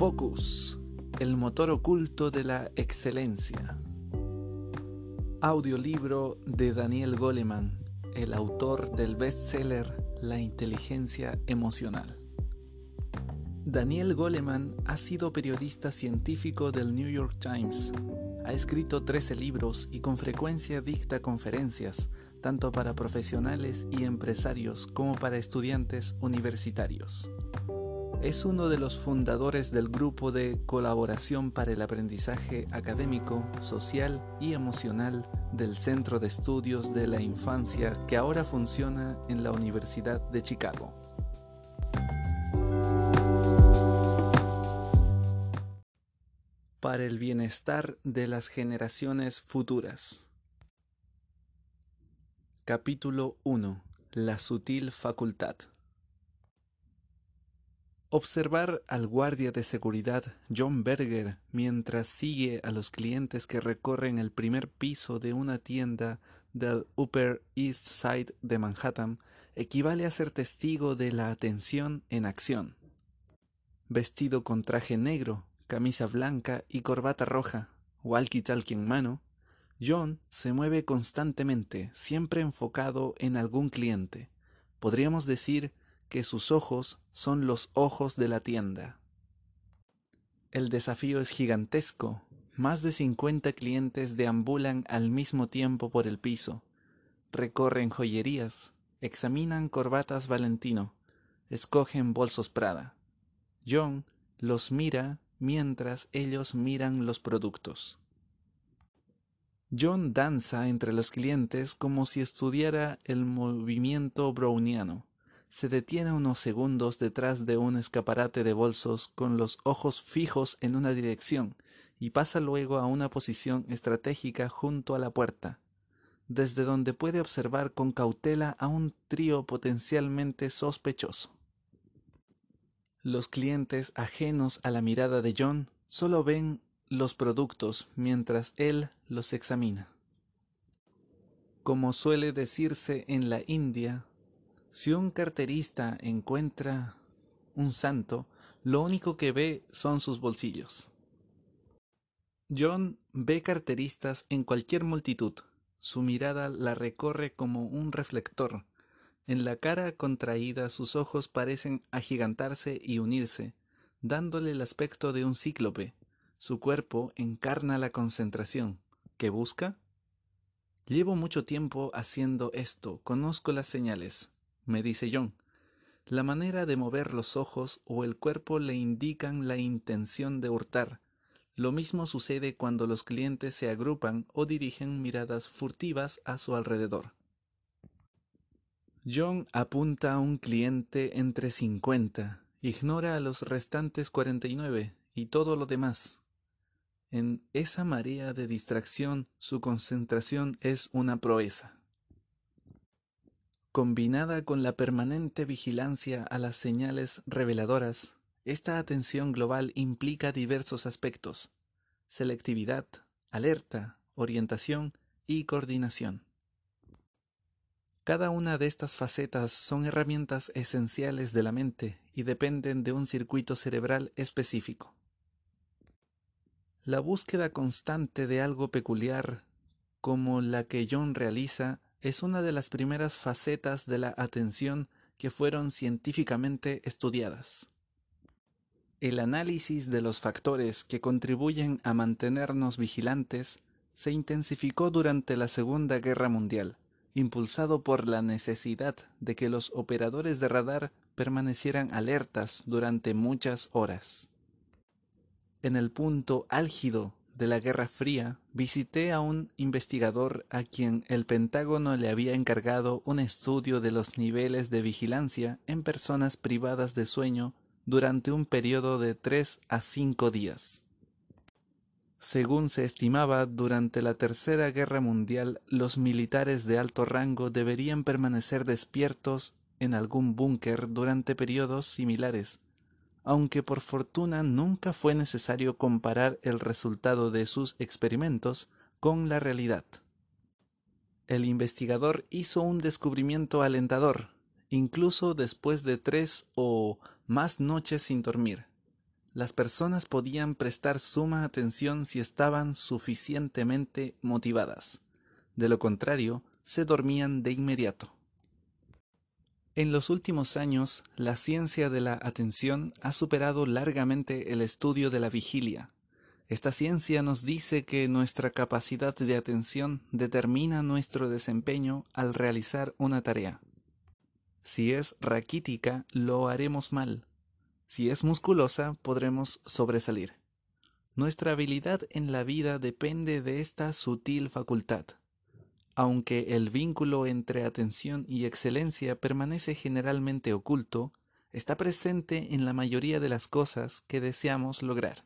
Focus, el motor oculto de la excelencia. Audiolibro de Daniel Goleman, el autor del bestseller La inteligencia emocional. Daniel Goleman ha sido periodista científico del New York Times. Ha escrito 13 libros y con frecuencia dicta conferencias, tanto para profesionales y empresarios como para estudiantes universitarios. Es uno de los fundadores del grupo de colaboración para el aprendizaje académico, social y emocional del Centro de Estudios de la Infancia que ahora funciona en la Universidad de Chicago. Para el bienestar de las generaciones futuras. Capítulo 1. La sutil facultad. Observar al guardia de seguridad John Berger mientras sigue a los clientes que recorren el primer piso de una tienda del Upper East Side de Manhattan equivale a ser testigo de la atención en acción. Vestido con traje negro, camisa blanca y corbata roja, walkie-talkie en mano, John se mueve constantemente, siempre enfocado en algún cliente. Podríamos decir que sus ojos son los ojos de la tienda. El desafío es gigantesco. Más de 50 clientes deambulan al mismo tiempo por el piso. Recorren joyerías, examinan corbatas Valentino, escogen bolsos Prada. John los mira mientras ellos miran los productos. John danza entre los clientes como si estudiara el movimiento browniano se detiene unos segundos detrás de un escaparate de bolsos con los ojos fijos en una dirección y pasa luego a una posición estratégica junto a la puerta, desde donde puede observar con cautela a un trío potencialmente sospechoso. Los clientes ajenos a la mirada de John solo ven los productos mientras él los examina. Como suele decirse en la India, si un carterista encuentra un santo, lo único que ve son sus bolsillos. John ve carteristas en cualquier multitud. Su mirada la recorre como un reflector. En la cara contraída sus ojos parecen agigantarse y unirse, dándole el aspecto de un cíclope. Su cuerpo encarna la concentración. ¿Qué busca? Llevo mucho tiempo haciendo esto, conozco las señales me dice John. La manera de mover los ojos o el cuerpo le indican la intención de hurtar. Lo mismo sucede cuando los clientes se agrupan o dirigen miradas furtivas a su alrededor. John apunta a un cliente entre cincuenta, ignora a los restantes cuarenta y nueve y todo lo demás. En esa marea de distracción su concentración es una proeza combinada con la permanente vigilancia a las señales reveladoras, esta atención global implica diversos aspectos, selectividad, alerta, orientación y coordinación. Cada una de estas facetas son herramientas esenciales de la mente y dependen de un circuito cerebral específico. La búsqueda constante de algo peculiar, como la que John realiza, es una de las primeras facetas de la atención que fueron científicamente estudiadas. El análisis de los factores que contribuyen a mantenernos vigilantes se intensificó durante la Segunda Guerra Mundial, impulsado por la necesidad de que los operadores de radar permanecieran alertas durante muchas horas. En el punto álgido de la Guerra Fría, visité a un investigador a quien el Pentágono le había encargado un estudio de los niveles de vigilancia en personas privadas de sueño durante un periodo de tres a cinco días. Según se estimaba, durante la Tercera Guerra Mundial los militares de alto rango deberían permanecer despiertos en algún búnker durante periodos similares, aunque por fortuna nunca fue necesario comparar el resultado de sus experimentos con la realidad. El investigador hizo un descubrimiento alentador, incluso después de tres o más noches sin dormir. las personas podían prestar suma atención si estaban suficientemente motivadas. De lo contrario, se dormían de inmediato. En los últimos años, la ciencia de la atención ha superado largamente el estudio de la vigilia. Esta ciencia nos dice que nuestra capacidad de atención determina nuestro desempeño al realizar una tarea. Si es raquítica, lo haremos mal. Si es musculosa, podremos sobresalir. Nuestra habilidad en la vida depende de esta sutil facultad. Aunque el vínculo entre atención y excelencia permanece generalmente oculto, está presente en la mayoría de las cosas que deseamos lograr.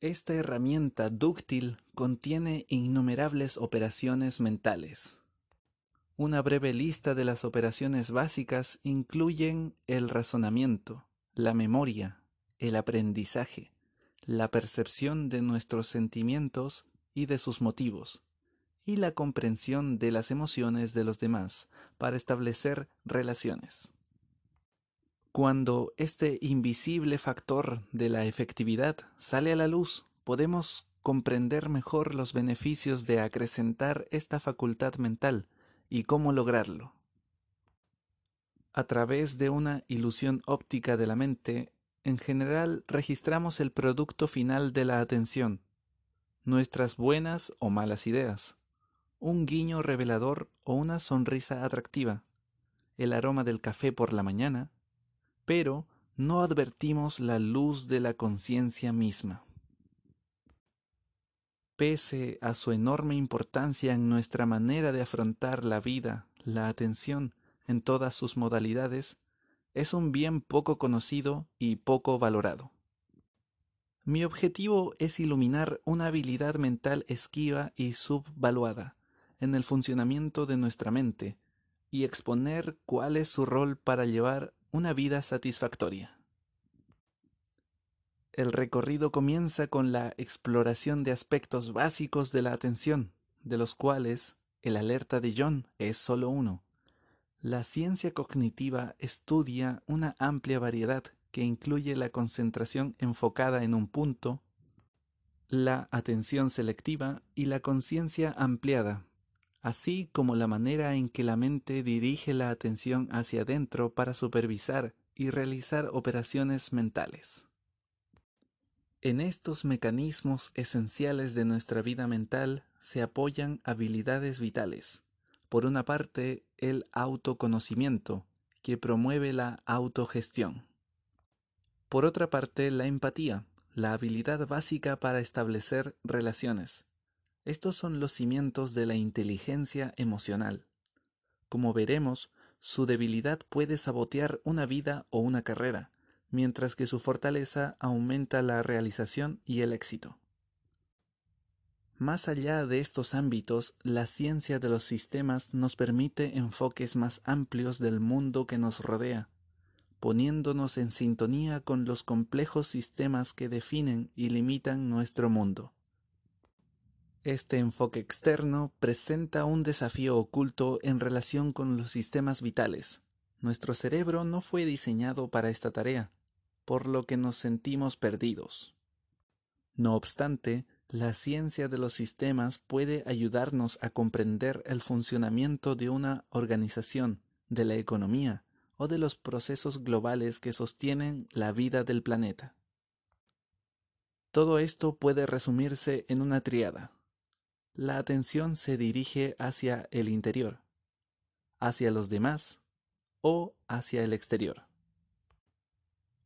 Esta herramienta dúctil contiene innumerables operaciones mentales, una breve lista de las operaciones básicas incluyen el razonamiento, la memoria, el aprendizaje, la percepción de nuestros sentimientos y de sus motivos, y la comprensión de las emociones de los demás para establecer relaciones. Cuando este invisible factor de la efectividad sale a la luz, podemos comprender mejor los beneficios de acrecentar esta facultad mental y cómo lograrlo. A través de una ilusión óptica de la mente, en general registramos el producto final de la atención, nuestras buenas o malas ideas, un guiño revelador o una sonrisa atractiva, el aroma del café por la mañana, pero no advertimos la luz de la conciencia misma. Pese a su enorme importancia en nuestra manera de afrontar la vida, la atención, en todas sus modalidades, es un bien poco conocido y poco valorado. Mi objetivo es iluminar una habilidad mental esquiva y subvaluada en el funcionamiento de nuestra mente y exponer cuál es su rol para llevar una vida satisfactoria. El recorrido comienza con la exploración de aspectos básicos de la atención, de los cuales el alerta de John es solo uno. La ciencia cognitiva estudia una amplia variedad que incluye la concentración enfocada en un punto, la atención selectiva y la conciencia ampliada, así como la manera en que la mente dirige la atención hacia adentro para supervisar y realizar operaciones mentales. En estos mecanismos esenciales de nuestra vida mental se apoyan habilidades vitales. Por una parte, el autoconocimiento, que promueve la autogestión. Por otra parte, la empatía, la habilidad básica para establecer relaciones. Estos son los cimientos de la inteligencia emocional. Como veremos, su debilidad puede sabotear una vida o una carrera, mientras que su fortaleza aumenta la realización y el éxito. Más allá de estos ámbitos, la ciencia de los sistemas nos permite enfoques más amplios del mundo que nos rodea, poniéndonos en sintonía con los complejos sistemas que definen y limitan nuestro mundo. Este enfoque externo presenta un desafío oculto en relación con los sistemas vitales. Nuestro cerebro no fue diseñado para esta tarea, por lo que nos sentimos perdidos. No obstante, la ciencia de los sistemas puede ayudarnos a comprender el funcionamiento de una organización, de la economía o de los procesos globales que sostienen la vida del planeta. Todo esto puede resumirse en una triada. La atención se dirige hacia el interior, hacia los demás o hacia el exterior.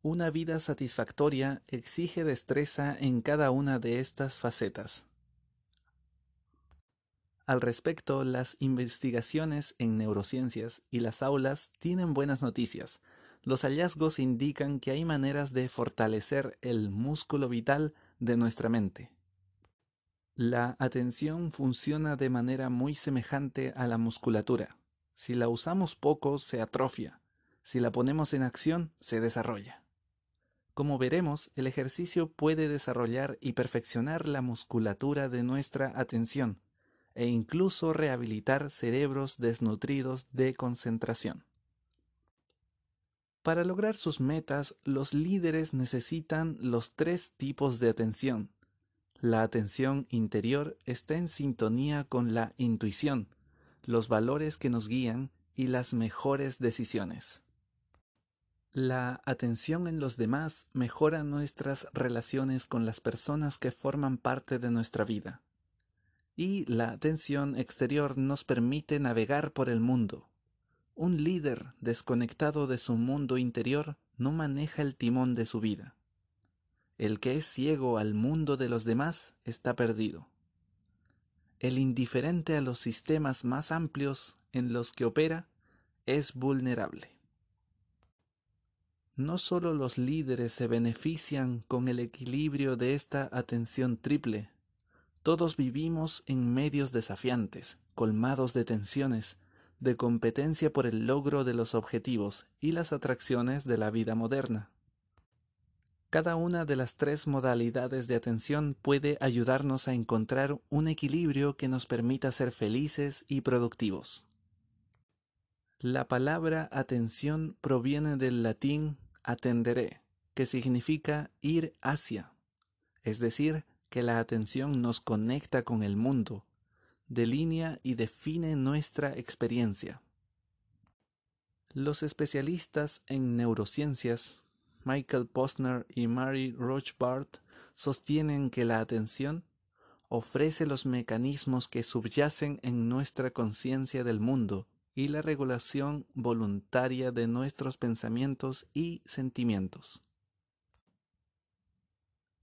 Una vida satisfactoria exige destreza en cada una de estas facetas. Al respecto, las investigaciones en neurociencias y las aulas tienen buenas noticias. Los hallazgos indican que hay maneras de fortalecer el músculo vital de nuestra mente. La atención funciona de manera muy semejante a la musculatura. Si la usamos poco, se atrofia. Si la ponemos en acción, se desarrolla. Como veremos, el ejercicio puede desarrollar y perfeccionar la musculatura de nuestra atención e incluso rehabilitar cerebros desnutridos de concentración. Para lograr sus metas, los líderes necesitan los tres tipos de atención. La atención interior está en sintonía con la intuición, los valores que nos guían y las mejores decisiones. La atención en los demás mejora nuestras relaciones con las personas que forman parte de nuestra vida. Y la atención exterior nos permite navegar por el mundo, un líder desconectado de su mundo interior no maneja el timón de su vida. El que es ciego al mundo de los demás está perdido. El indiferente a los sistemas más amplios en los que opera es vulnerable. No solo los líderes se benefician con el equilibrio de esta atención triple, todos vivimos en medios desafiantes, colmados de tensiones, de competencia por el logro de los objetivos y las atracciones de la vida moderna. Cada una de las tres modalidades de atención puede ayudarnos a encontrar un equilibrio que nos permita ser felices y productivos. La palabra atención proviene del latín atenderé, que significa ir hacia, es decir, que la atención nos conecta con el mundo, delinea y define nuestra experiencia. Los especialistas en neurociencias, Michael Posner y Mary Rochbard, sostienen que la atención ofrece los mecanismos que subyacen en nuestra conciencia del mundo y la regulación voluntaria de nuestros pensamientos y sentimientos.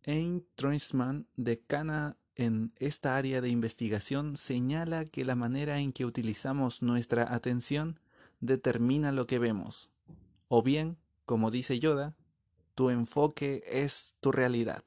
Ayn Treisman, decana en esta área de investigación señala que la manera en que utilizamos nuestra atención determina lo que vemos. O bien, como dice Yoda, tu enfoque es tu realidad.